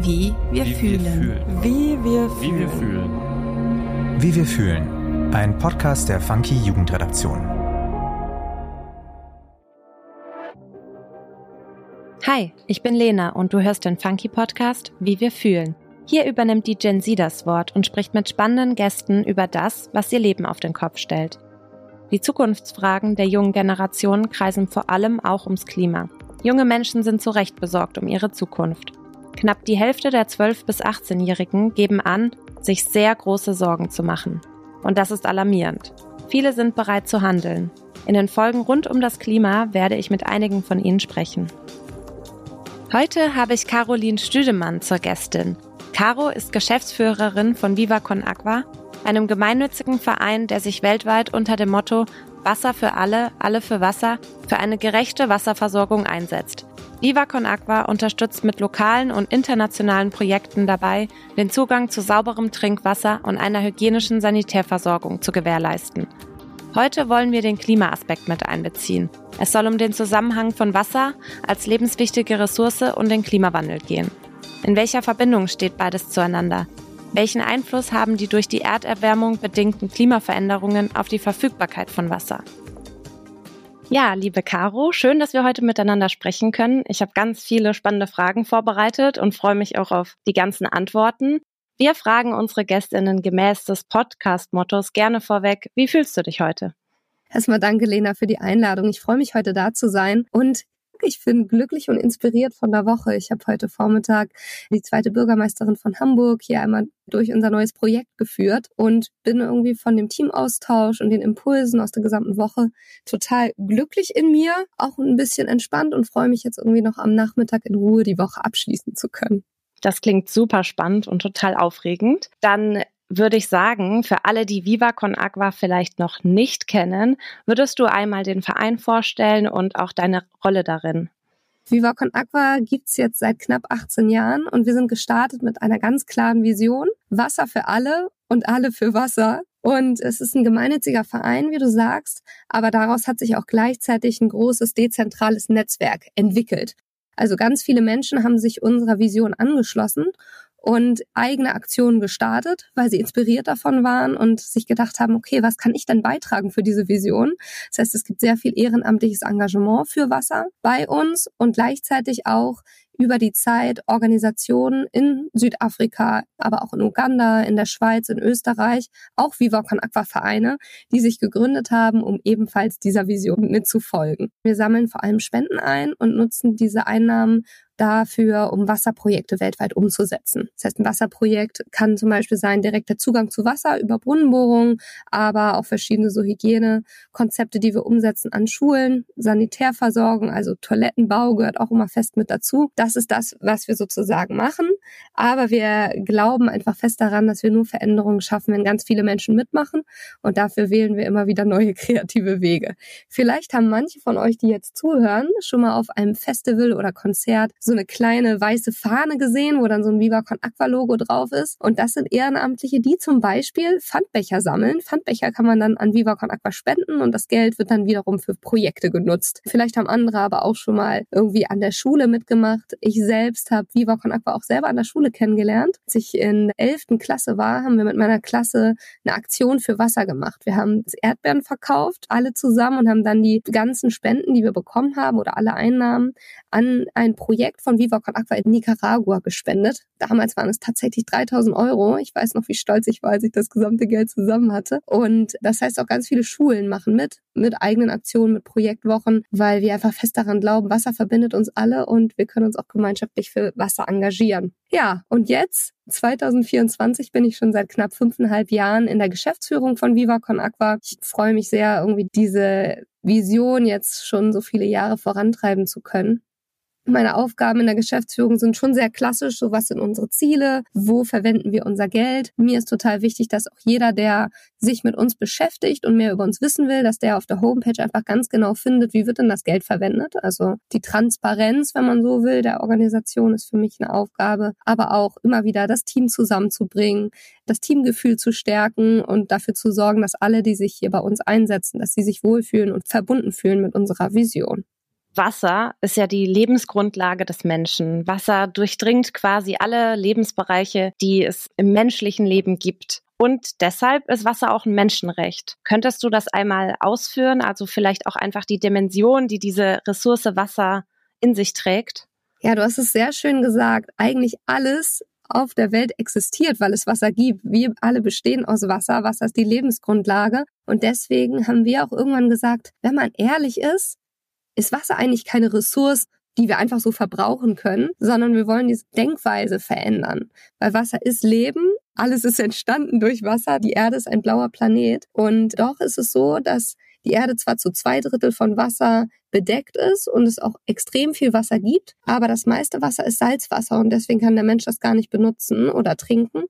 Wie wir Wie fühlen. wir fühlen. Wie wir Wie wir fühlen. Wie wir fühlen. Ein Podcast der Funky Jugendredaktion. Hi, ich bin Lena und du hörst den Funky Podcast Wie wir fühlen. Hier übernimmt die Gen Z das Wort und spricht mit spannenden Gästen über das, was ihr Leben auf den Kopf stellt. Die Zukunftsfragen der jungen Generation kreisen vor allem auch ums Klima. Junge Menschen sind zu Recht besorgt um ihre Zukunft. Knapp die Hälfte der 12- bis 18-Jährigen geben an, sich sehr große Sorgen zu machen. Und das ist alarmierend. Viele sind bereit zu handeln. In den Folgen rund um das Klima werde ich mit einigen von ihnen sprechen. Heute habe ich Caroline Stüdemann zur Gästin. Caro ist Geschäftsführerin von Viva Con Aqua, einem gemeinnützigen Verein, der sich weltweit unter dem Motto Wasser für alle, alle für Wasser für eine gerechte Wasserversorgung einsetzt. Viva Con Aqua unterstützt mit lokalen und internationalen Projekten dabei, den Zugang zu sauberem Trinkwasser und einer hygienischen Sanitärversorgung zu gewährleisten. Heute wollen wir den Klimaaspekt mit einbeziehen. Es soll um den Zusammenhang von Wasser als lebenswichtige Ressource und den Klimawandel gehen. In welcher Verbindung steht beides zueinander? Welchen Einfluss haben die durch die Erderwärmung bedingten Klimaveränderungen auf die Verfügbarkeit von Wasser? Ja, liebe Caro, schön, dass wir heute miteinander sprechen können. Ich habe ganz viele spannende Fragen vorbereitet und freue mich auch auf die ganzen Antworten. Wir fragen unsere Gästinnen gemäß des Podcast-Mottos gerne vorweg, wie fühlst du dich heute? Erstmal danke, Lena, für die Einladung. Ich freue mich, heute da zu sein und ich bin glücklich und inspiriert von der Woche. Ich habe heute Vormittag die zweite Bürgermeisterin von Hamburg hier einmal durch unser neues Projekt geführt und bin irgendwie von dem Teamaustausch und den Impulsen aus der gesamten Woche total glücklich in mir, auch ein bisschen entspannt und freue mich jetzt irgendwie noch am Nachmittag in Ruhe die Woche abschließen zu können. Das klingt super spannend und total aufregend. Dann würde ich sagen, für alle, die Viva Con Agua vielleicht noch nicht kennen, würdest du einmal den Verein vorstellen und auch deine Rolle darin. Viva Con Aqua gibt's jetzt seit knapp 18 Jahren und wir sind gestartet mit einer ganz klaren Vision. Wasser für alle und alle für Wasser. Und es ist ein gemeinnütziger Verein, wie du sagst, aber daraus hat sich auch gleichzeitig ein großes dezentrales Netzwerk entwickelt. Also ganz viele Menschen haben sich unserer Vision angeschlossen und eigene Aktionen gestartet, weil sie inspiriert davon waren und sich gedacht haben, okay, was kann ich denn beitragen für diese Vision? Das heißt, es gibt sehr viel ehrenamtliches Engagement für Wasser bei uns und gleichzeitig auch über die Zeit Organisationen in Südafrika, aber auch in Uganda, in der Schweiz, in Österreich, auch Viva Con Aqua Vereine, die sich gegründet haben, um ebenfalls dieser Vision mitzufolgen. Wir sammeln vor allem Spenden ein und nutzen diese Einnahmen dafür, um Wasserprojekte weltweit umzusetzen. Das heißt, ein Wasserprojekt kann zum Beispiel sein direkter Zugang zu Wasser über Brunnenbohrungen, aber auch verschiedene so Hygienekonzepte, die wir umsetzen an Schulen, Sanitärversorgung, also Toilettenbau gehört auch immer fest mit dazu. Das ist das, was wir sozusagen machen. Aber wir glauben einfach fest daran, dass wir nur Veränderungen schaffen, wenn ganz viele Menschen mitmachen. Und dafür wählen wir immer wieder neue kreative Wege. Vielleicht haben manche von euch, die jetzt zuhören, schon mal auf einem Festival oder Konzert so eine kleine weiße Fahne gesehen, wo dann so ein Viva Con Aqua Logo drauf ist. Und das sind Ehrenamtliche, die zum Beispiel Pfandbecher sammeln. Pfandbecher kann man dann an Viva Con Aqua spenden und das Geld wird dann wiederum für Projekte genutzt. Vielleicht haben andere aber auch schon mal irgendwie an der Schule mitgemacht. Ich selbst habe Viva Con Aqua auch selber an der Schule kennengelernt. Als ich in der 11. Klasse war, haben wir mit meiner Klasse eine Aktion für Wasser gemacht. Wir haben Erdbeeren verkauft, alle zusammen und haben dann die ganzen Spenden, die wir bekommen haben oder alle Einnahmen an ein Projekt von Viva Con Aqua in Nicaragua gespendet. Damals waren es tatsächlich 3000 Euro. Ich weiß noch, wie stolz ich war, als ich das gesamte Geld zusammen hatte. Und das heißt auch ganz viele Schulen machen mit, mit eigenen Aktionen, mit Projektwochen, weil wir einfach fest daran glauben, Wasser verbindet uns alle und wir können uns auch gemeinschaftlich für Wasser engagieren. Ja, und jetzt 2024 bin ich schon seit knapp fünfeinhalb Jahren in der Geschäftsführung von Viva Con Aqua. Ich freue mich sehr, irgendwie diese Vision jetzt schon so viele Jahre vorantreiben zu können. Meine Aufgaben in der Geschäftsführung sind schon sehr klassisch. So, was sind unsere Ziele? Wo verwenden wir unser Geld? Mir ist total wichtig, dass auch jeder, der sich mit uns beschäftigt und mehr über uns wissen will, dass der auf der Homepage einfach ganz genau findet, wie wird denn das Geld verwendet? Also die Transparenz, wenn man so will, der Organisation ist für mich eine Aufgabe, aber auch immer wieder das Team zusammenzubringen, das Teamgefühl zu stärken und dafür zu sorgen, dass alle, die sich hier bei uns einsetzen, dass sie sich wohlfühlen und verbunden fühlen mit unserer Vision. Wasser ist ja die Lebensgrundlage des Menschen. Wasser durchdringt quasi alle Lebensbereiche, die es im menschlichen Leben gibt. Und deshalb ist Wasser auch ein Menschenrecht. Könntest du das einmal ausführen? Also vielleicht auch einfach die Dimension, die diese Ressource Wasser in sich trägt? Ja, du hast es sehr schön gesagt. Eigentlich alles auf der Welt existiert, weil es Wasser gibt. Wir alle bestehen aus Wasser. Wasser ist die Lebensgrundlage. Und deswegen haben wir auch irgendwann gesagt, wenn man ehrlich ist, ist Wasser eigentlich keine Ressource, die wir einfach so verbrauchen können, sondern wir wollen diese Denkweise verändern. Weil Wasser ist Leben alles ist entstanden durch Wasser. Die Erde ist ein blauer Planet. Und doch ist es so, dass die Erde zwar zu zwei Drittel von Wasser bedeckt ist und es auch extrem viel Wasser gibt, aber das meiste Wasser ist Salzwasser und deswegen kann der Mensch das gar nicht benutzen oder trinken.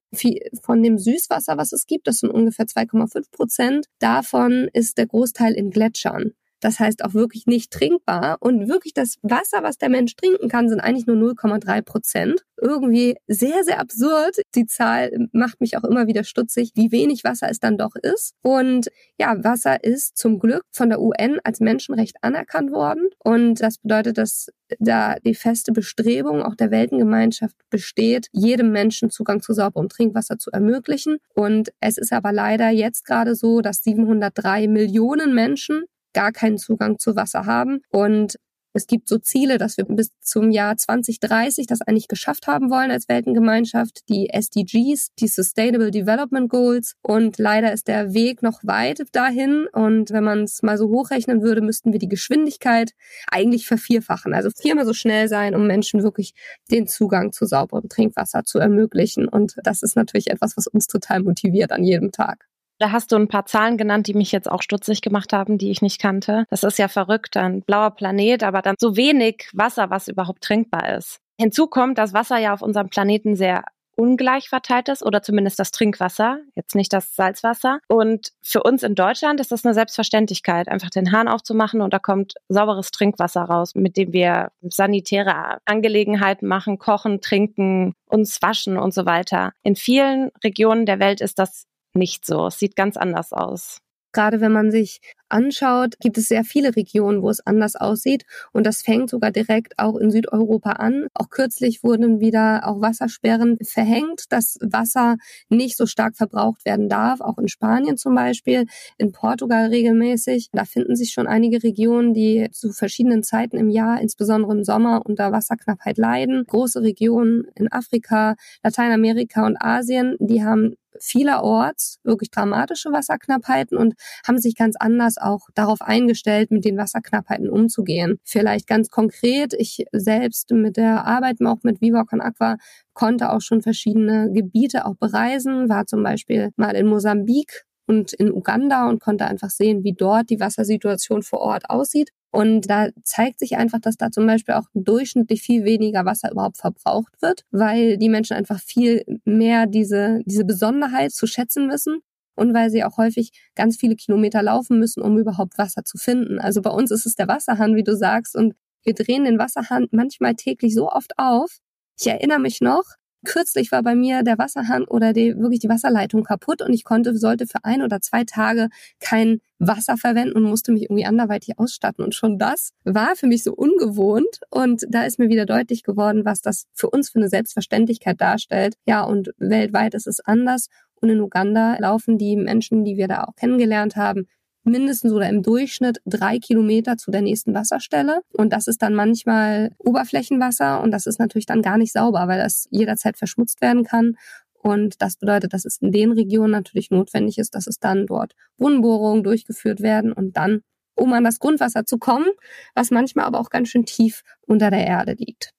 Von dem Süßwasser, was es gibt, das sind ungefähr 2,5 Prozent, davon ist der Großteil in Gletschern. Das heißt auch wirklich nicht trinkbar. Und wirklich das Wasser, was der Mensch trinken kann, sind eigentlich nur 0,3 Prozent. Irgendwie sehr, sehr absurd. Die Zahl macht mich auch immer wieder stutzig, wie wenig Wasser es dann doch ist. Und ja, Wasser ist zum Glück von der UN als Menschenrecht anerkannt worden. Und das bedeutet, dass da die feste Bestrebung auch der Weltengemeinschaft besteht, jedem Menschen Zugang zu sauberem Trinkwasser zu ermöglichen. Und es ist aber leider jetzt gerade so, dass 703 Millionen Menschen gar keinen Zugang zu Wasser haben. Und es gibt so Ziele, dass wir bis zum Jahr 2030 das eigentlich geschafft haben wollen als Weltengemeinschaft, die SDGs, die Sustainable Development Goals. Und leider ist der Weg noch weit dahin. Und wenn man es mal so hochrechnen würde, müssten wir die Geschwindigkeit eigentlich vervierfachen. Also viermal so schnell sein, um Menschen wirklich den Zugang zu sauberem Trinkwasser zu ermöglichen. Und das ist natürlich etwas, was uns total motiviert an jedem Tag. Da hast du ein paar Zahlen genannt, die mich jetzt auch stutzig gemacht haben, die ich nicht kannte. Das ist ja verrückt, ein blauer Planet, aber dann so wenig Wasser, was überhaupt trinkbar ist. Hinzu kommt, dass Wasser ja auf unserem Planeten sehr ungleich verteilt ist oder zumindest das Trinkwasser, jetzt nicht das Salzwasser. Und für uns in Deutschland ist das eine Selbstverständlichkeit, einfach den Hahn aufzumachen und da kommt sauberes Trinkwasser raus, mit dem wir sanitäre Angelegenheiten machen, kochen, trinken, uns waschen und so weiter. In vielen Regionen der Welt ist das nicht so. Es sieht ganz anders aus. Gerade wenn man sich anschaut, gibt es sehr viele Regionen, wo es anders aussieht. Und das fängt sogar direkt auch in Südeuropa an. Auch kürzlich wurden wieder auch Wassersperren verhängt, dass Wasser nicht so stark verbraucht werden darf. Auch in Spanien zum Beispiel, in Portugal regelmäßig. Da finden sich schon einige Regionen, die zu verschiedenen Zeiten im Jahr, insbesondere im Sommer, unter Wasserknappheit leiden. Große Regionen in Afrika, Lateinamerika und Asien, die haben vielerorts wirklich dramatische Wasserknappheiten und haben sich ganz anders auch darauf eingestellt, mit den Wasserknappheiten umzugehen. Vielleicht ganz konkret, ich selbst mit der Arbeit auch mit Viva Con Aqua konnte auch schon verschiedene Gebiete auch bereisen, war zum Beispiel mal in Mosambik und in Uganda und konnte einfach sehen, wie dort die Wassersituation vor Ort aussieht. Und da zeigt sich einfach, dass da zum Beispiel auch durchschnittlich viel weniger Wasser überhaupt verbraucht wird, weil die Menschen einfach viel mehr diese, diese Besonderheit zu schätzen wissen und weil sie auch häufig ganz viele Kilometer laufen müssen, um überhaupt Wasser zu finden. Also bei uns ist es der Wasserhahn, wie du sagst, und wir drehen den Wasserhahn manchmal täglich so oft auf. Ich erinnere mich noch, Kürzlich war bei mir der Wasserhahn oder die, wirklich die Wasserleitung kaputt und ich konnte, sollte für ein oder zwei Tage kein Wasser verwenden und musste mich irgendwie anderweitig ausstatten. Und schon das war für mich so ungewohnt. Und da ist mir wieder deutlich geworden, was das für uns für eine Selbstverständlichkeit darstellt. Ja, und weltweit ist es anders. Und in Uganda laufen die Menschen, die wir da auch kennengelernt haben, mindestens oder im Durchschnitt drei Kilometer zu der nächsten Wasserstelle. Und das ist dann manchmal Oberflächenwasser und das ist natürlich dann gar nicht sauber, weil das jederzeit verschmutzt werden kann. Und das bedeutet, dass es in den Regionen natürlich notwendig ist, dass es dann dort Brunnenbohrungen durchgeführt werden und dann, um an das Grundwasser zu kommen, was manchmal aber auch ganz schön tief unter der Erde liegt.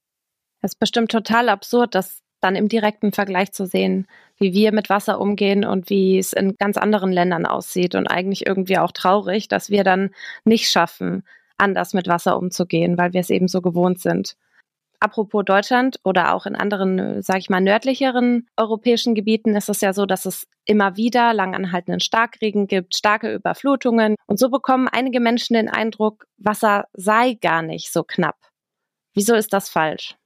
Es ist bestimmt total absurd, dass dann im direkten Vergleich zu sehen, wie wir mit Wasser umgehen und wie es in ganz anderen Ländern aussieht und eigentlich irgendwie auch traurig, dass wir dann nicht schaffen, anders mit Wasser umzugehen, weil wir es eben so gewohnt sind. Apropos Deutschland oder auch in anderen, sage ich mal, nördlicheren europäischen Gebieten ist es ja so, dass es immer wieder langanhaltenden Starkregen gibt, starke Überflutungen. Und so bekommen einige Menschen den Eindruck, Wasser sei gar nicht so knapp. Wieso ist das falsch?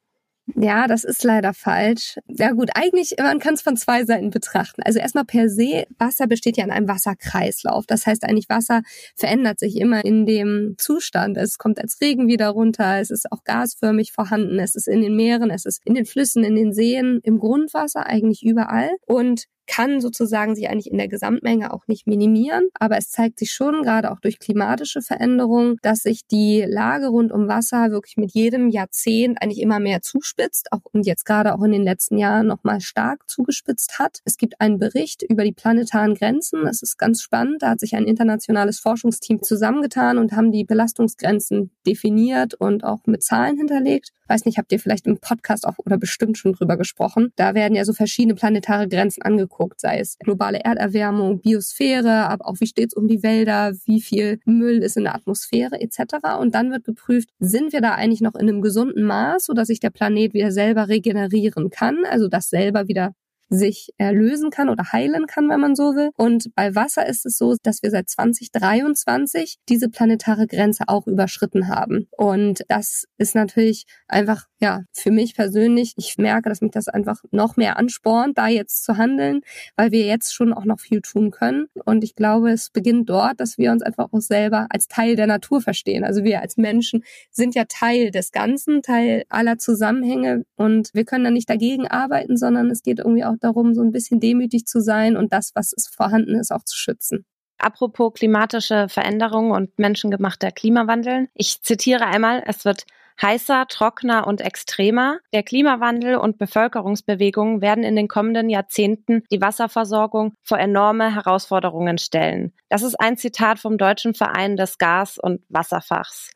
Ja, das ist leider falsch. Ja gut, eigentlich, man kann es von zwei Seiten betrachten. Also erstmal per se, Wasser besteht ja in einem Wasserkreislauf. Das heißt eigentlich, Wasser verändert sich immer in dem Zustand. Es kommt als Regen wieder runter, es ist auch gasförmig vorhanden, es ist in den Meeren, es ist in den Flüssen, in den Seen, im Grundwasser, eigentlich überall. Und kann sozusagen sich eigentlich in der Gesamtmenge auch nicht minimieren. Aber es zeigt sich schon, gerade auch durch klimatische Veränderungen, dass sich die Lage rund um Wasser wirklich mit jedem Jahrzehnt eigentlich immer mehr zuspitzt, auch und jetzt gerade auch in den letzten Jahren nochmal stark zugespitzt hat. Es gibt einen Bericht über die planetaren Grenzen. Das ist ganz spannend. Da hat sich ein internationales Forschungsteam zusammengetan und haben die Belastungsgrenzen definiert und auch mit Zahlen hinterlegt. Weiß nicht, habt ihr vielleicht im Podcast auch oder bestimmt schon drüber gesprochen. Da werden ja so verschiedene planetare Grenzen angeguckt sei es globale Erderwärmung, Biosphäre, aber auch wie steht es um die Wälder, wie viel Müll ist in der Atmosphäre etc. Und dann wird geprüft, sind wir da eigentlich noch in einem gesunden Maß, sodass sich der Planet wieder selber regenerieren kann, also das selber wieder sich erlösen kann oder heilen kann, wenn man so will. Und bei Wasser ist es so, dass wir seit 2023 diese planetare Grenze auch überschritten haben. Und das ist natürlich einfach, ja, für mich persönlich, ich merke, dass mich das einfach noch mehr anspornt, da jetzt zu handeln, weil wir jetzt schon auch noch viel tun können. Und ich glaube, es beginnt dort, dass wir uns einfach auch selber als Teil der Natur verstehen. Also wir als Menschen sind ja Teil des Ganzen, Teil aller Zusammenhänge und wir können da nicht dagegen arbeiten, sondern es geht irgendwie auch darum, so ein bisschen demütig zu sein und das, was vorhanden ist, auch zu schützen. Apropos klimatische Veränderungen und menschengemachter Klimawandel. Ich zitiere einmal, es wird heißer, trockener und extremer. Der Klimawandel und Bevölkerungsbewegungen werden in den kommenden Jahrzehnten die Wasserversorgung vor enorme Herausforderungen stellen. Das ist ein Zitat vom Deutschen Verein des Gas- und Wasserfachs.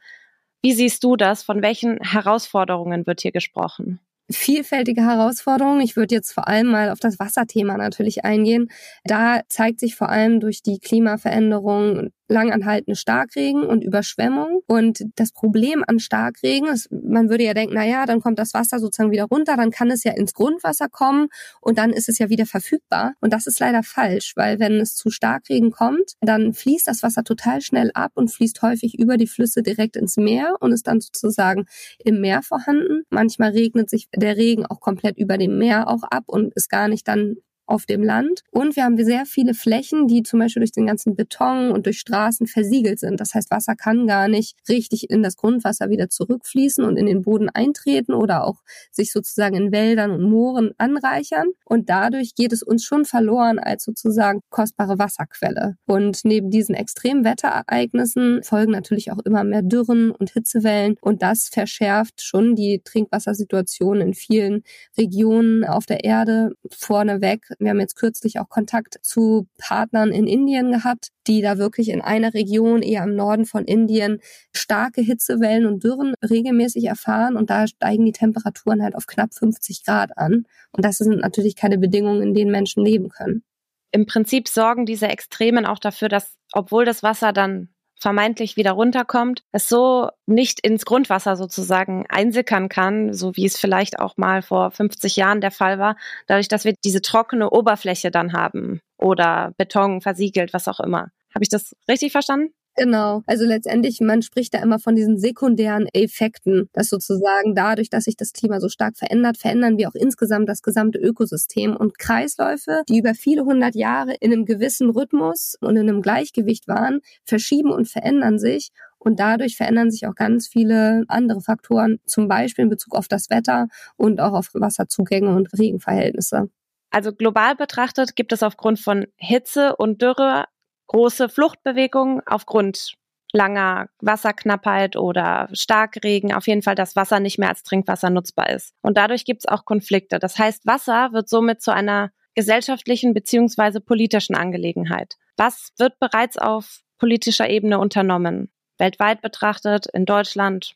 Wie siehst du das? Von welchen Herausforderungen wird hier gesprochen? Vielfältige Herausforderungen. Ich würde jetzt vor allem mal auf das Wasserthema natürlich eingehen. Da zeigt sich vor allem durch die Klimaveränderung langanhaltende Starkregen und Überschwemmung. Und das Problem an Starkregen ist, man würde ja denken, na ja, dann kommt das Wasser sozusagen wieder runter, dann kann es ja ins Grundwasser kommen und dann ist es ja wieder verfügbar. Und das ist leider falsch, weil wenn es zu Starkregen kommt, dann fließt das Wasser total schnell ab und fließt häufig über die Flüsse direkt ins Meer und ist dann sozusagen im Meer vorhanden. Manchmal regnet sich der Regen auch komplett über dem Meer auch ab und ist gar nicht dann auf dem Land. Und wir haben sehr viele Flächen, die zum Beispiel durch den ganzen Beton und durch Straßen versiegelt sind. Das heißt, Wasser kann gar nicht richtig in das Grundwasser wieder zurückfließen und in den Boden eintreten oder auch sich sozusagen in Wäldern und Mooren anreichern. Und dadurch geht es uns schon verloren als sozusagen kostbare Wasserquelle. Und neben diesen extremen Wetterereignissen folgen natürlich auch immer mehr Dürren und Hitzewellen. Und das verschärft schon die Trinkwassersituation in vielen Regionen auf der Erde vorneweg wir haben jetzt kürzlich auch Kontakt zu Partnern in Indien gehabt, die da wirklich in einer Region, eher im Norden von Indien, starke Hitzewellen und Dürren regelmäßig erfahren und da steigen die Temperaturen halt auf knapp 50 Grad an. Und das sind natürlich keine Bedingungen, in denen Menschen leben können. Im Prinzip sorgen diese Extremen auch dafür, dass, obwohl das Wasser dann vermeintlich wieder runterkommt, es so nicht ins Grundwasser sozusagen einsickern kann, so wie es vielleicht auch mal vor 50 Jahren der Fall war, dadurch, dass wir diese trockene Oberfläche dann haben oder Beton versiegelt, was auch immer. Habe ich das richtig verstanden? Genau. Also letztendlich, man spricht da immer von diesen sekundären Effekten, dass sozusagen dadurch, dass sich das Klima so stark verändert, verändern wir auch insgesamt das gesamte Ökosystem und Kreisläufe, die über viele hundert Jahre in einem gewissen Rhythmus und in einem Gleichgewicht waren, verschieben und verändern sich. Und dadurch verändern sich auch ganz viele andere Faktoren, zum Beispiel in Bezug auf das Wetter und auch auf Wasserzugänge und Regenverhältnisse. Also global betrachtet gibt es aufgrund von Hitze und Dürre große Fluchtbewegungen aufgrund langer Wasserknappheit oder Starkregen, auf jeden Fall, dass Wasser nicht mehr als Trinkwasser nutzbar ist. Und dadurch gibt es auch Konflikte. Das heißt, Wasser wird somit zu einer gesellschaftlichen beziehungsweise politischen Angelegenheit. Was wird bereits auf politischer Ebene unternommen? Weltweit betrachtet, in Deutschland,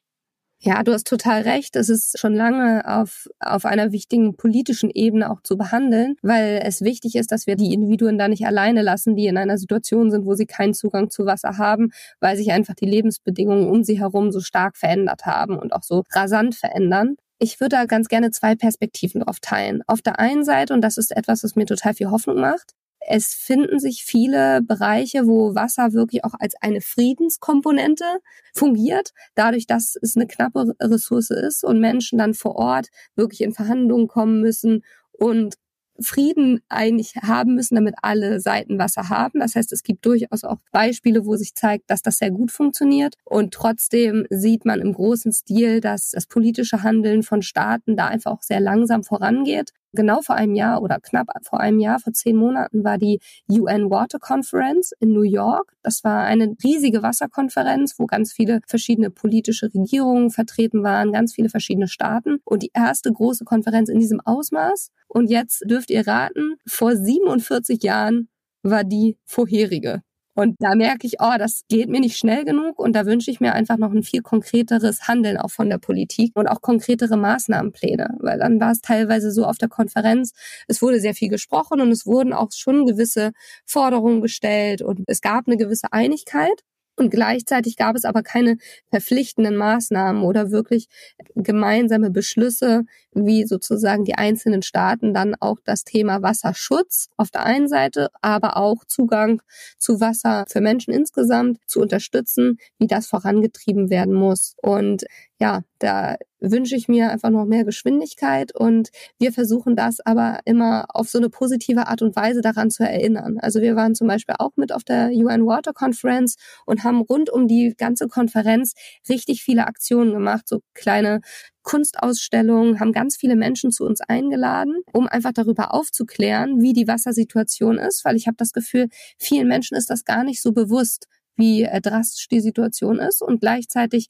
ja, du hast total recht. Es ist schon lange auf, auf einer wichtigen politischen Ebene auch zu behandeln, weil es wichtig ist, dass wir die Individuen da nicht alleine lassen, die in einer Situation sind, wo sie keinen Zugang zu Wasser haben, weil sich einfach die Lebensbedingungen um sie herum so stark verändert haben und auch so rasant verändern. Ich würde da ganz gerne zwei Perspektiven drauf teilen. Auf der einen Seite, und das ist etwas, was mir total viel Hoffnung macht, es finden sich viele Bereiche, wo Wasser wirklich auch als eine Friedenskomponente fungiert, dadurch, dass es eine knappe Ressource ist und Menschen dann vor Ort wirklich in Verhandlungen kommen müssen und Frieden eigentlich haben müssen, damit alle Seiten Wasser haben. Das heißt, es gibt durchaus auch Beispiele, wo sich zeigt, dass das sehr gut funktioniert. Und trotzdem sieht man im großen Stil, dass das politische Handeln von Staaten da einfach auch sehr langsam vorangeht genau vor einem Jahr oder knapp vor einem Jahr, vor zehn Monaten, war die UN Water Conference in New York. Das war eine riesige Wasserkonferenz, wo ganz viele verschiedene politische Regierungen vertreten waren, ganz viele verschiedene Staaten und die erste große Konferenz in diesem Ausmaß. Und jetzt dürft ihr raten, vor 47 Jahren war die vorherige. Und da merke ich, oh, das geht mir nicht schnell genug und da wünsche ich mir einfach noch ein viel konkreteres Handeln auch von der Politik und auch konkretere Maßnahmenpläne, weil dann war es teilweise so auf der Konferenz, es wurde sehr viel gesprochen und es wurden auch schon gewisse Forderungen gestellt und es gab eine gewisse Einigkeit. Und gleichzeitig gab es aber keine verpflichtenden Maßnahmen oder wirklich gemeinsame Beschlüsse, wie sozusagen die einzelnen Staaten dann auch das Thema Wasserschutz auf der einen Seite, aber auch Zugang zu Wasser für Menschen insgesamt zu unterstützen, wie das vorangetrieben werden muss. Und ja, da wünsche ich mir einfach noch mehr Geschwindigkeit und wir versuchen das aber immer auf so eine positive Art und Weise daran zu erinnern. Also wir waren zum Beispiel auch mit auf der UN Water Conference und haben rund um die ganze Konferenz richtig viele Aktionen gemacht, so kleine Kunstausstellungen, haben ganz viele Menschen zu uns eingeladen, um einfach darüber aufzuklären, wie die Wassersituation ist, weil ich habe das Gefühl, vielen Menschen ist das gar nicht so bewusst, wie äh, drastisch die Situation ist und gleichzeitig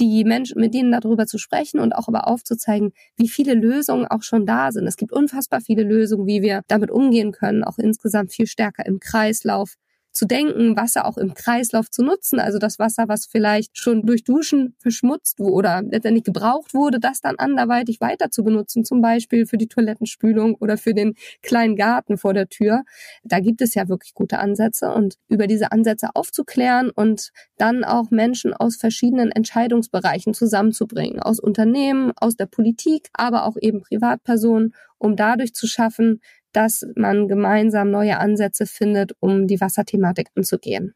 die Menschen, mit denen darüber zu sprechen und auch aber aufzuzeigen, wie viele Lösungen auch schon da sind. Es gibt unfassbar viele Lösungen, wie wir damit umgehen können, auch insgesamt viel stärker im Kreislauf zu denken, Wasser auch im Kreislauf zu nutzen. Also das Wasser, was vielleicht schon durch Duschen verschmutzt oder letztendlich gebraucht wurde, das dann anderweitig weiter zu benutzen, zum Beispiel für die Toilettenspülung oder für den kleinen Garten vor der Tür. Da gibt es ja wirklich gute Ansätze und über diese Ansätze aufzuklären und dann auch Menschen aus verschiedenen Entscheidungsbereichen zusammenzubringen, aus Unternehmen, aus der Politik, aber auch eben Privatpersonen, um dadurch zu schaffen, dass man gemeinsam neue Ansätze findet, um die Wasserthematik anzugehen.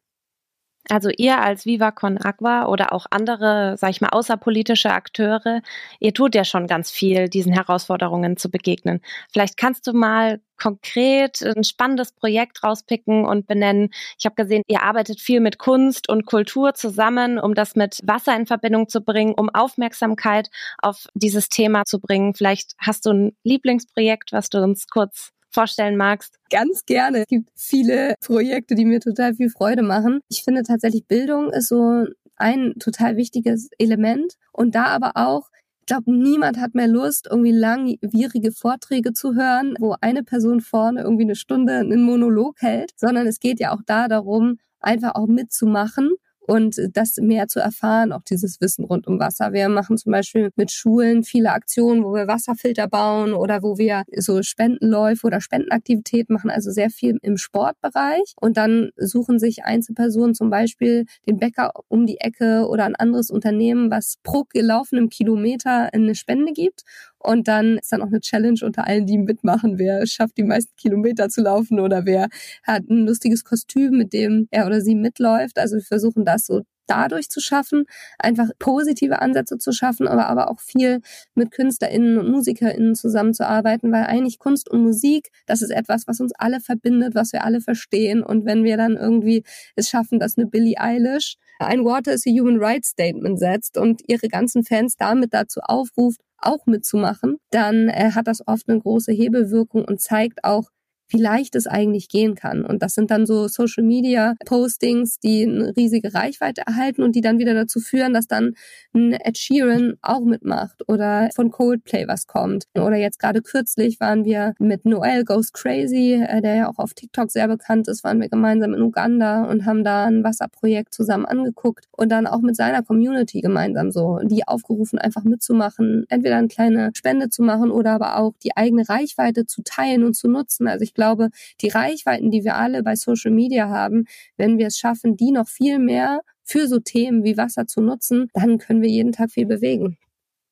Also ihr als Viva Con Agua oder auch andere, sag ich mal, außerpolitische Akteure, ihr tut ja schon ganz viel, diesen Herausforderungen zu begegnen. Vielleicht kannst du mal konkret ein spannendes Projekt rauspicken und benennen. Ich habe gesehen, ihr arbeitet viel mit Kunst und Kultur zusammen, um das mit Wasser in Verbindung zu bringen, um Aufmerksamkeit auf dieses Thema zu bringen. Vielleicht hast du ein Lieblingsprojekt, was du uns kurz vorstellen magst? Ganz gerne. Es gibt viele Projekte, die mir total viel Freude machen. Ich finde tatsächlich Bildung ist so ein total wichtiges Element und da aber auch ich glaube, niemand hat mehr Lust, irgendwie langwierige Vorträge zu hören, wo eine Person vorne irgendwie eine Stunde einen Monolog hält, sondern es geht ja auch da darum, einfach auch mitzumachen und das mehr zu erfahren, auch dieses Wissen rund um Wasser. Wir machen zum Beispiel mit Schulen viele Aktionen, wo wir Wasserfilter bauen oder wo wir so Spendenläufe oder Spendenaktivitäten machen, also sehr viel im Sportbereich. Und dann suchen sich Einzelpersonen zum Beispiel den Bäcker um die Ecke oder ein anderes Unternehmen, was pro gelaufenem Kilometer eine Spende gibt. Und dann ist dann auch eine Challenge unter allen, die mitmachen. Wer schafft die meisten Kilometer zu laufen oder wer hat ein lustiges Kostüm, mit dem er oder sie mitläuft. Also wir versuchen das so dadurch zu schaffen, einfach positive Ansätze zu schaffen, aber aber auch viel mit KünstlerInnen und MusikerInnen zusammenzuarbeiten, weil eigentlich Kunst und Musik, das ist etwas, was uns alle verbindet, was wir alle verstehen. Und wenn wir dann irgendwie es schaffen, dass eine Billie Eilish ein Water is a Human Rights Statement setzt und ihre ganzen Fans damit dazu aufruft, auch mitzumachen, dann äh, hat das oft eine große Hebelwirkung und zeigt auch, wie leicht es eigentlich gehen kann. Und das sind dann so Social Media Postings, die eine riesige Reichweite erhalten und die dann wieder dazu führen, dass dann ein Ed Sheeran auch mitmacht oder von Coldplay was kommt. Oder jetzt gerade kürzlich waren wir mit Noel Goes Crazy, äh, der ja auch auf TikTok sehr bekannt ist, waren wir gemeinsam in Uganda und haben da ein Wasserprojekt zusammen angeguckt und dann auch mit seiner Community gemeinsam so, die aufgerufen, einfach mitzumachen, entweder eine kleine Spende zu machen oder aber auch die eigene Reichweite zu teilen und zu nutzen. Also ich glaube, die Reichweiten, die wir alle bei Social Media haben, wenn wir es schaffen, die noch viel mehr für so Themen wie Wasser zu nutzen, dann können wir jeden Tag viel bewegen.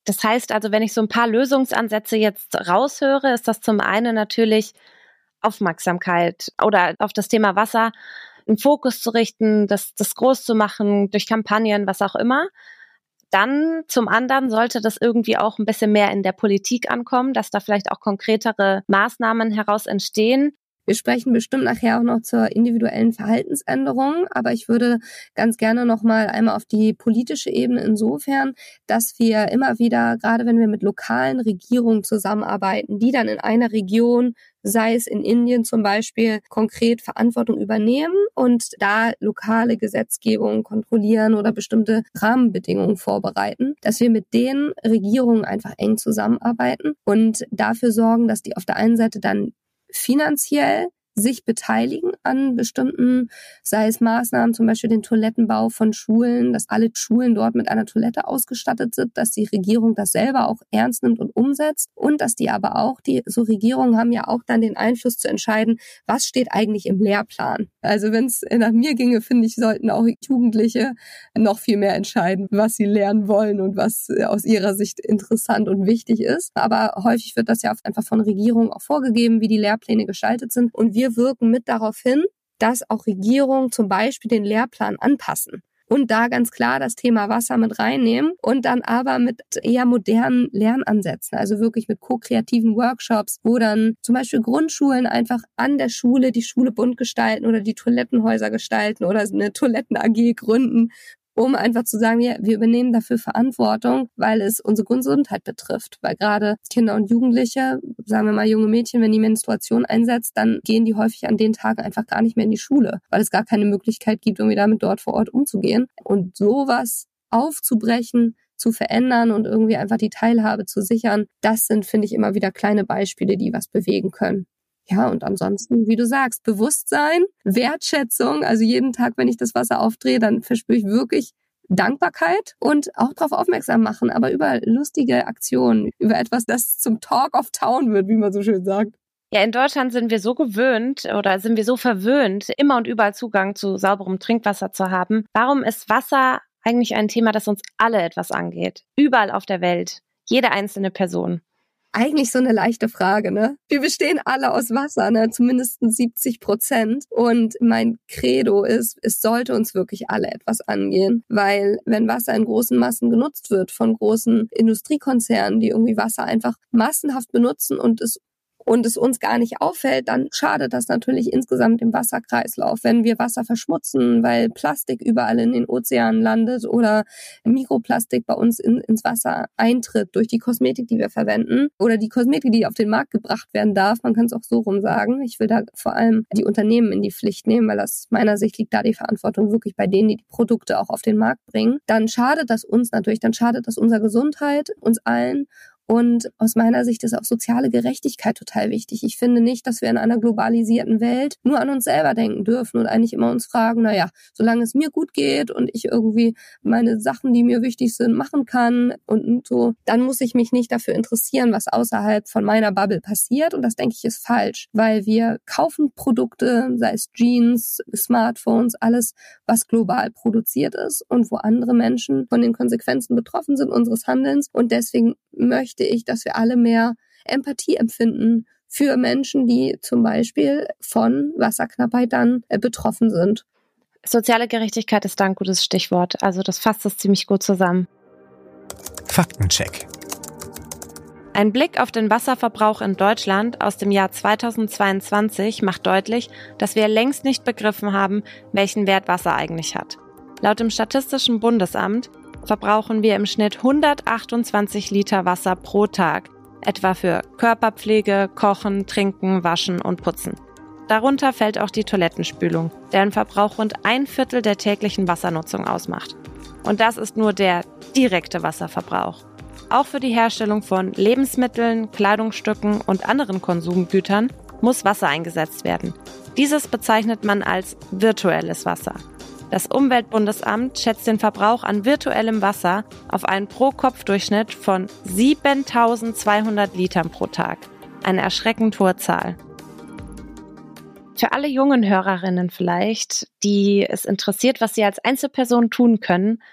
Das heißt also, wenn ich so ein paar Lösungsansätze jetzt raushöre, ist das zum einen natürlich Aufmerksamkeit oder auf das Thema Wasser einen Fokus zu richten, das, das groß zu machen, durch Kampagnen, was auch immer. Dann zum anderen sollte das irgendwie auch ein bisschen mehr in der Politik ankommen, dass da vielleicht auch konkretere Maßnahmen heraus entstehen. Wir sprechen bestimmt nachher auch noch zur individuellen Verhaltensänderung, aber ich würde ganz gerne noch mal einmal auf die politische Ebene insofern, dass wir immer wieder, gerade wenn wir mit lokalen Regierungen zusammenarbeiten, die dann in einer Region sei es in Indien zum Beispiel, konkret Verantwortung übernehmen und da lokale Gesetzgebung kontrollieren oder bestimmte Rahmenbedingungen vorbereiten, dass wir mit den Regierungen einfach eng zusammenarbeiten und dafür sorgen, dass die auf der einen Seite dann finanziell sich beteiligen an bestimmten, sei es Maßnahmen, zum Beispiel den Toilettenbau von Schulen, dass alle Schulen dort mit einer Toilette ausgestattet sind, dass die Regierung das selber auch ernst nimmt und umsetzt und dass die aber auch, die so Regierungen haben ja auch dann den Einfluss zu entscheiden, was steht eigentlich im Lehrplan. Also wenn es nach mir ginge, finde ich, sollten auch Jugendliche noch viel mehr entscheiden, was sie lernen wollen und was aus ihrer Sicht interessant und wichtig ist. Aber häufig wird das ja einfach von Regierungen auch vorgegeben, wie die Lehrpläne gestaltet sind und wir wir wirken mit darauf hin, dass auch Regierungen zum Beispiel den Lehrplan anpassen und da ganz klar das Thema Wasser mit reinnehmen und dann aber mit eher modernen Lernansätzen, also wirklich mit ko-kreativen Workshops, wo dann zum Beispiel Grundschulen einfach an der Schule die Schule bunt gestalten oder die Toilettenhäuser gestalten oder eine Toiletten-AG gründen, um einfach zu sagen, ja, wir übernehmen dafür Verantwortung, weil es unsere Gesundheit betrifft. Weil gerade Kinder und Jugendliche, sagen wir mal junge Mädchen, wenn die Menstruation einsetzt, dann gehen die häufig an den Tagen einfach gar nicht mehr in die Schule, weil es gar keine Möglichkeit gibt, irgendwie damit dort vor Ort umzugehen. Und sowas aufzubrechen, zu verändern und irgendwie einfach die Teilhabe zu sichern, das sind, finde ich, immer wieder kleine Beispiele, die was bewegen können. Ja, und ansonsten, wie du sagst, Bewusstsein, Wertschätzung. Also jeden Tag, wenn ich das Wasser aufdrehe, dann verspüre ich wirklich Dankbarkeit und auch darauf aufmerksam machen, aber über lustige Aktionen, über etwas, das zum Talk of Town wird, wie man so schön sagt. Ja, in Deutschland sind wir so gewöhnt oder sind wir so verwöhnt, immer und überall Zugang zu sauberem Trinkwasser zu haben. Warum ist Wasser eigentlich ein Thema, das uns alle etwas angeht? Überall auf der Welt. Jede einzelne Person eigentlich so eine leichte Frage, ne? Wir bestehen alle aus Wasser, ne? Zumindest 70 Prozent. Und mein Credo ist, es sollte uns wirklich alle etwas angehen. Weil wenn Wasser in großen Massen genutzt wird von großen Industriekonzernen, die irgendwie Wasser einfach massenhaft benutzen und es und es uns gar nicht auffällt, dann schadet das natürlich insgesamt dem Wasserkreislauf. Wenn wir Wasser verschmutzen, weil Plastik überall in den Ozeanen landet oder Mikroplastik bei uns in, ins Wasser eintritt durch die Kosmetik, die wir verwenden oder die Kosmetik, die auf den Markt gebracht werden darf, man kann es auch so rum sagen. Ich will da vor allem die Unternehmen in die Pflicht nehmen, weil aus meiner Sicht liegt da die Verantwortung wirklich bei denen, die die Produkte auch auf den Markt bringen. Dann schadet das uns natürlich, dann schadet das unserer Gesundheit, uns allen und aus meiner Sicht ist auch soziale Gerechtigkeit total wichtig. Ich finde nicht, dass wir in einer globalisierten Welt nur an uns selber denken dürfen und eigentlich immer uns fragen, na ja, solange es mir gut geht und ich irgendwie meine Sachen, die mir wichtig sind, machen kann und so, dann muss ich mich nicht dafür interessieren, was außerhalb von meiner Bubble passiert. Und das denke ich ist falsch, weil wir kaufen Produkte, sei es Jeans, Smartphones, alles, was global produziert ist und wo andere Menschen von den Konsequenzen betroffen sind unseres Handelns. Und deswegen möchte ich, dass wir alle mehr Empathie empfinden für Menschen, die zum Beispiel von Wasserknappheit dann äh, betroffen sind. Soziale Gerechtigkeit ist da ein gutes Stichwort. Also das fasst es ziemlich gut zusammen. Faktencheck. Ein Blick auf den Wasserverbrauch in Deutschland aus dem Jahr 2022 macht deutlich, dass wir längst nicht begriffen haben, welchen Wert Wasser eigentlich hat. Laut dem Statistischen Bundesamt verbrauchen wir im Schnitt 128 Liter Wasser pro Tag, etwa für Körperpflege, Kochen, Trinken, Waschen und Putzen. Darunter fällt auch die Toilettenspülung, deren Verbrauch rund ein Viertel der täglichen Wassernutzung ausmacht. Und das ist nur der direkte Wasserverbrauch. Auch für die Herstellung von Lebensmitteln, Kleidungsstücken und anderen Konsumgütern muss Wasser eingesetzt werden. Dieses bezeichnet man als virtuelles Wasser. Das Umweltbundesamt schätzt den Verbrauch an virtuellem Wasser auf einen Pro-Kopf-Durchschnitt von 7200 Litern pro Tag. Eine erschreckend hohe Zahl. Für alle jungen Hörerinnen vielleicht, die es interessiert, was sie als Einzelperson tun können,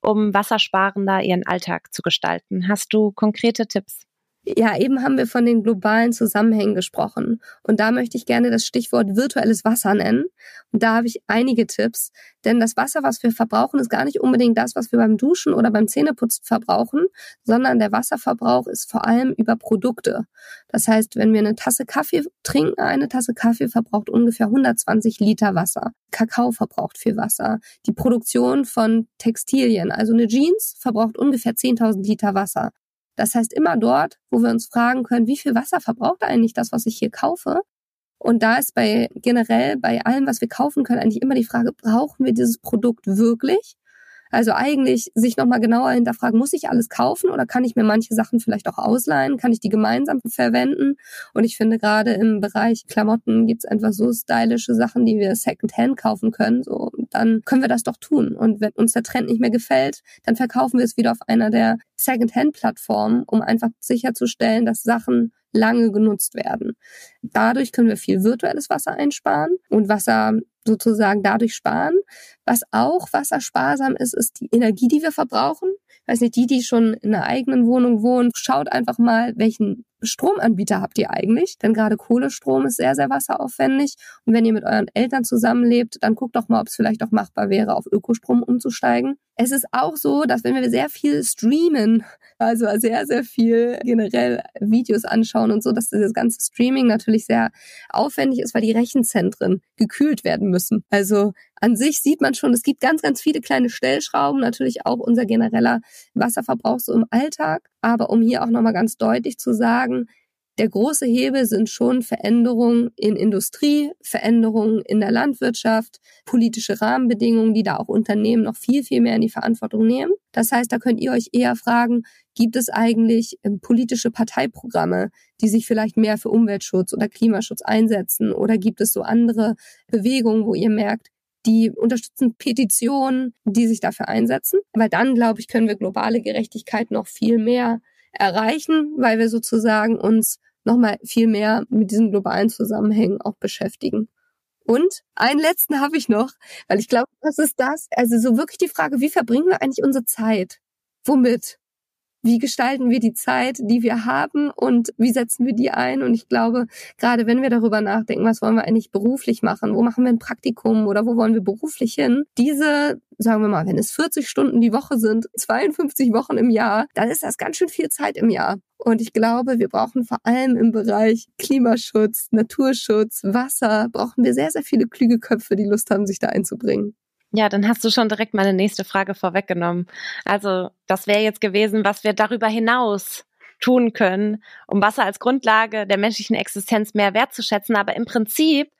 um wassersparender ihren Alltag zu gestalten. Hast du konkrete Tipps? Ja, eben haben wir von den globalen Zusammenhängen gesprochen. Und da möchte ich gerne das Stichwort virtuelles Wasser nennen. Und da habe ich einige Tipps. Denn das Wasser, was wir verbrauchen, ist gar nicht unbedingt das, was wir beim Duschen oder beim Zähneputzen verbrauchen, sondern der Wasserverbrauch ist vor allem über Produkte. Das heißt, wenn wir eine Tasse Kaffee trinken, eine Tasse Kaffee verbraucht ungefähr 120 Liter Wasser. Kakao verbraucht viel Wasser. Die Produktion von Textilien, also eine Jeans, verbraucht ungefähr 10.000 Liter Wasser. Das heißt, immer dort, wo wir uns fragen können, wie viel Wasser verbraucht eigentlich das, was ich hier kaufe? Und da ist bei generell bei allem, was wir kaufen können, eigentlich immer die Frage, brauchen wir dieses Produkt wirklich? Also eigentlich sich nochmal genauer hinterfragen, muss ich alles kaufen oder kann ich mir manche Sachen vielleicht auch ausleihen? Kann ich die gemeinsam verwenden? Und ich finde gerade im Bereich Klamotten gibt's einfach so stylische Sachen, die wir Secondhand kaufen können. So, dann können wir das doch tun. Und wenn uns der Trend nicht mehr gefällt, dann verkaufen wir es wieder auf einer der Secondhand-Plattformen, um einfach sicherzustellen, dass Sachen lange genutzt werden. Dadurch können wir viel virtuelles Wasser einsparen und Wasser sozusagen dadurch sparen. Was auch wassersparsam ist, ist die Energie, die wir verbrauchen. Ich weiß nicht, die, die schon in einer eigenen Wohnung wohnen, schaut einfach mal, welchen Stromanbieter habt ihr eigentlich? Denn gerade Kohlestrom ist sehr, sehr wasseraufwendig. Und wenn ihr mit euren Eltern zusammenlebt, dann guckt doch mal, ob es vielleicht auch machbar wäre, auf Ökostrom umzusteigen. Es ist auch so, dass wenn wir sehr viel streamen, also sehr, sehr viel generell Videos anschauen und so, dass dieses ganze Streaming natürlich sehr aufwendig ist, weil die Rechenzentren gekühlt werden müssen. Also an sich sieht man schon, es gibt ganz, ganz viele kleine Stellschrauben, natürlich auch unser genereller Wasserverbrauch so im Alltag. Aber um hier auch nochmal ganz deutlich zu sagen, der große Hebel sind schon Veränderungen in Industrie, Veränderungen in der Landwirtschaft, politische Rahmenbedingungen, die da auch Unternehmen noch viel, viel mehr in die Verantwortung nehmen. Das heißt, da könnt ihr euch eher fragen, gibt es eigentlich ähm, politische Parteiprogramme, die sich vielleicht mehr für Umweltschutz oder Klimaschutz einsetzen? Oder gibt es so andere Bewegungen, wo ihr merkt, die unterstützen Petitionen, die sich dafür einsetzen. Weil dann, glaube ich, können wir globale Gerechtigkeit noch viel mehr erreichen, weil wir sozusagen uns nochmal viel mehr mit diesen globalen Zusammenhängen auch beschäftigen. Und einen letzten habe ich noch, weil ich glaube, das ist das. Also so wirklich die Frage, wie verbringen wir eigentlich unsere Zeit? Womit? Wie gestalten wir die Zeit, die wir haben und wie setzen wir die ein? Und ich glaube, gerade wenn wir darüber nachdenken, was wollen wir eigentlich beruflich machen? Wo machen wir ein Praktikum oder wo wollen wir beruflich hin? Diese, sagen wir mal, wenn es 40 Stunden die Woche sind, 52 Wochen im Jahr, dann ist das ganz schön viel Zeit im Jahr. Und ich glaube, wir brauchen vor allem im Bereich Klimaschutz, Naturschutz, Wasser, brauchen wir sehr, sehr viele klüge Köpfe, die Lust haben, sich da einzubringen. Ja, dann hast du schon direkt meine nächste Frage vorweggenommen. Also, das wäre jetzt gewesen, was wir darüber hinaus tun können, um Wasser als Grundlage der menschlichen Existenz mehr wertzuschätzen. Aber im Prinzip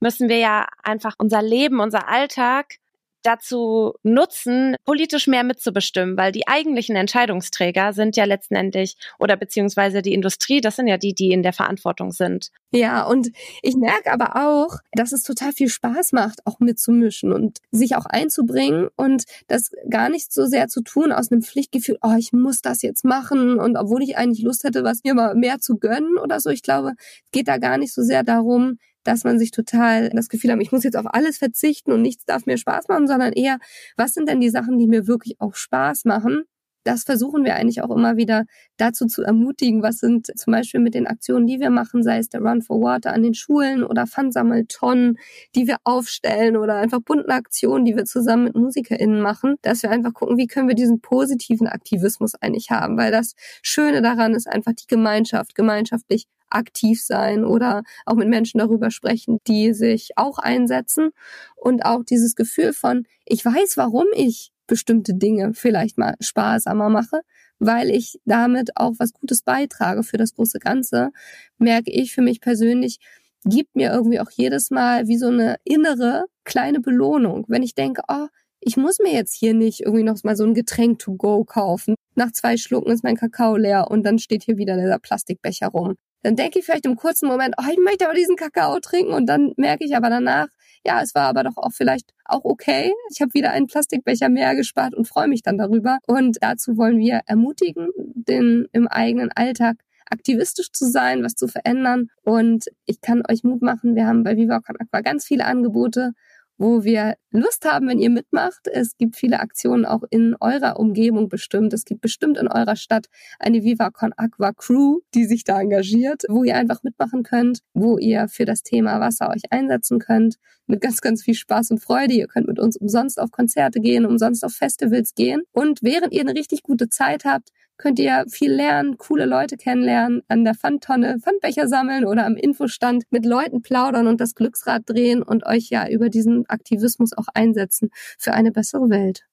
müssen wir ja einfach unser Leben, unser Alltag dazu nutzen, politisch mehr mitzubestimmen, weil die eigentlichen Entscheidungsträger sind ja letztendlich oder beziehungsweise die Industrie, das sind ja die, die in der Verantwortung sind. Ja, und ich merke aber auch, dass es total viel Spaß macht, auch mitzumischen und sich auch einzubringen und das gar nicht so sehr zu tun aus einem Pflichtgefühl, oh, ich muss das jetzt machen und obwohl ich eigentlich Lust hätte, was mir mal mehr zu gönnen oder so. Ich glaube, es geht da gar nicht so sehr darum, dass man sich total das Gefühl hat, ich muss jetzt auf alles verzichten und nichts darf mir Spaß machen, sondern eher, was sind denn die Sachen, die mir wirklich auch Spaß machen? Das versuchen wir eigentlich auch immer wieder dazu zu ermutigen. Was sind zum Beispiel mit den Aktionen, die wir machen, sei es der Run for Water an den Schulen oder Pfandsammeltonnen, die wir aufstellen oder einfach bunten Aktionen, die wir zusammen mit MusikerInnen machen, dass wir einfach gucken, wie können wir diesen positiven Aktivismus eigentlich haben. Weil das Schöne daran ist einfach die Gemeinschaft, gemeinschaftlich aktiv sein oder auch mit Menschen darüber sprechen, die sich auch einsetzen. Und auch dieses Gefühl von, ich weiß, warum ich bestimmte Dinge vielleicht mal sparsamer mache, weil ich damit auch was Gutes beitrage für das große Ganze, merke ich für mich persönlich, gibt mir irgendwie auch jedes Mal wie so eine innere kleine Belohnung, wenn ich denke, oh, ich muss mir jetzt hier nicht irgendwie noch mal so ein Getränk to go kaufen. Nach zwei Schlucken ist mein Kakao leer und dann steht hier wieder dieser Plastikbecher rum dann denke ich vielleicht im kurzen Moment, oh, ich möchte aber diesen Kakao trinken und dann merke ich aber danach, ja, es war aber doch auch vielleicht auch okay. Ich habe wieder einen Plastikbecher mehr gespart und freue mich dann darüber. Und dazu wollen wir ermutigen, den im eigenen Alltag aktivistisch zu sein, was zu verändern. Und ich kann euch Mut machen, wir haben bei Viva Aqua ganz viele Angebote wo wir Lust haben, wenn ihr mitmacht. Es gibt viele Aktionen auch in eurer Umgebung bestimmt. Es gibt bestimmt in eurer Stadt eine Viva Con Aqua Crew, die sich da engagiert, wo ihr einfach mitmachen könnt, wo ihr für das Thema Wasser euch einsetzen könnt, mit ganz, ganz viel Spaß und Freude. Ihr könnt mit uns umsonst auf Konzerte gehen, umsonst auf Festivals gehen. Und während ihr eine richtig gute Zeit habt, könnt ihr viel lernen, coole Leute kennenlernen, an der Pfandtonne Pfandbecher sammeln oder am Infostand mit Leuten plaudern und das Glücksrad drehen und euch ja über diesen Aktivismus auch einsetzen für eine bessere Welt.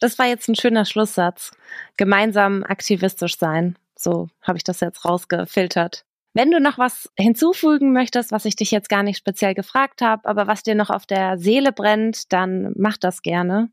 Das war jetzt ein schöner Schlusssatz. Gemeinsam aktivistisch sein. So habe ich das jetzt rausgefiltert. Wenn du noch was hinzufügen möchtest, was ich dich jetzt gar nicht speziell gefragt habe, aber was dir noch auf der Seele brennt, dann mach das gerne.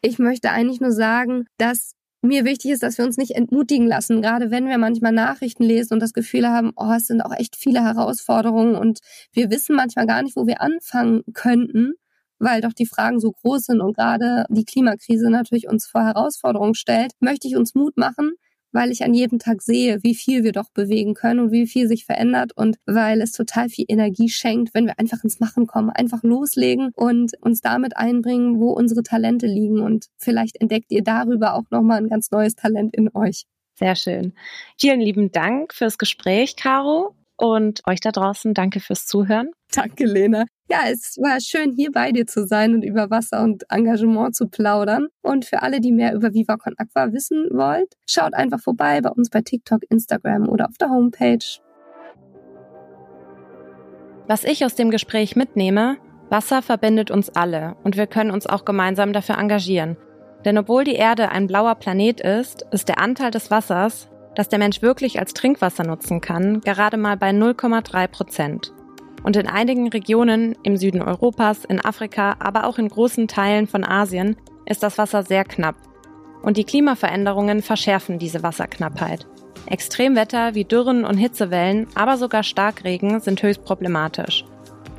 Ich möchte eigentlich nur sagen, dass mir wichtig ist, dass wir uns nicht entmutigen lassen, gerade wenn wir manchmal Nachrichten lesen und das Gefühl haben, oh, es sind auch echt viele Herausforderungen und wir wissen manchmal gar nicht, wo wir anfangen könnten, weil doch die Fragen so groß sind und gerade die Klimakrise natürlich uns vor Herausforderungen stellt, möchte ich uns Mut machen, weil ich an jedem Tag sehe, wie viel wir doch bewegen können und wie viel sich verändert und weil es total viel Energie schenkt, wenn wir einfach ins Machen kommen, einfach loslegen und uns damit einbringen, wo unsere Talente liegen und vielleicht entdeckt ihr darüber auch nochmal ein ganz neues Talent in euch. Sehr schön. Vielen lieben Dank fürs Gespräch, Caro. Und euch da draußen, danke fürs Zuhören. Danke, Lena. Ja, es war schön, hier bei dir zu sein und über Wasser und Engagement zu plaudern. Und für alle, die mehr über Viva Con Aqua wissen wollt, schaut einfach vorbei bei uns bei TikTok, Instagram oder auf der Homepage. Was ich aus dem Gespräch mitnehme, Wasser verbindet uns alle und wir können uns auch gemeinsam dafür engagieren. Denn obwohl die Erde ein blauer Planet ist, ist der Anteil des Wassers, das der Mensch wirklich als Trinkwasser nutzen kann, gerade mal bei 0,3 Prozent. Und in einigen Regionen im Süden Europas, in Afrika, aber auch in großen Teilen von Asien ist das Wasser sehr knapp. Und die Klimaveränderungen verschärfen diese Wasserknappheit. Extremwetter wie Dürren und Hitzewellen, aber sogar Starkregen sind höchst problematisch.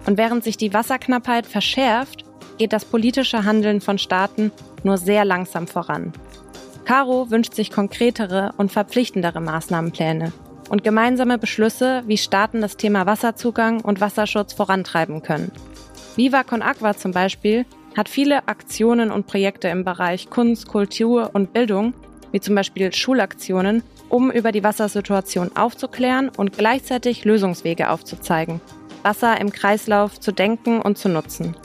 Und während sich die Wasserknappheit verschärft, geht das politische Handeln von Staaten nur sehr langsam voran. Caro wünscht sich konkretere und verpflichtendere Maßnahmenpläne und gemeinsame Beschlüsse, wie Staaten das Thema Wasserzugang und Wasserschutz vorantreiben können. Viva Con Aqua zum Beispiel hat viele Aktionen und Projekte im Bereich Kunst, Kultur und Bildung, wie zum Beispiel Schulaktionen, um über die Wassersituation aufzuklären und gleichzeitig Lösungswege aufzuzeigen, Wasser im Kreislauf zu denken und zu nutzen.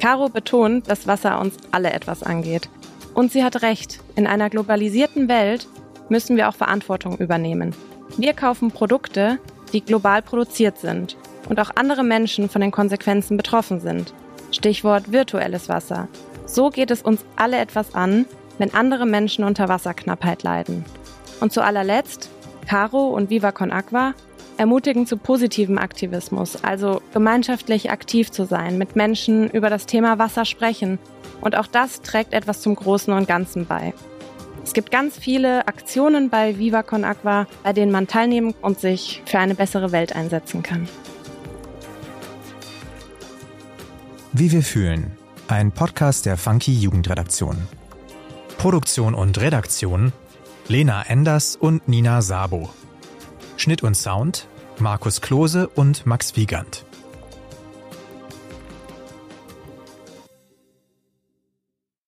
Caro betont, dass Wasser uns alle etwas angeht und sie hat recht, in einer globalisierten Welt müssen wir auch Verantwortung übernehmen. Wir kaufen Produkte, die global produziert sind und auch andere Menschen von den Konsequenzen betroffen sind. Stichwort virtuelles Wasser. So geht es uns alle etwas an, wenn andere Menschen unter Wasserknappheit leiden. Und zu allerletzt, Caro und Viva Con Aqua ermutigen zu positivem Aktivismus, also gemeinschaftlich aktiv zu sein, mit Menschen über das Thema Wasser sprechen und auch das trägt etwas zum Großen und Ganzen bei. Es gibt ganz viele Aktionen bei Viva Con Aqua, bei denen man teilnehmen und sich für eine bessere Welt einsetzen kann. Wie wir fühlen. Ein Podcast der Funky Jugendredaktion. Produktion und Redaktion Lena Enders und Nina Sabo. Schnitt und Sound Markus Klose und Max Wiegand.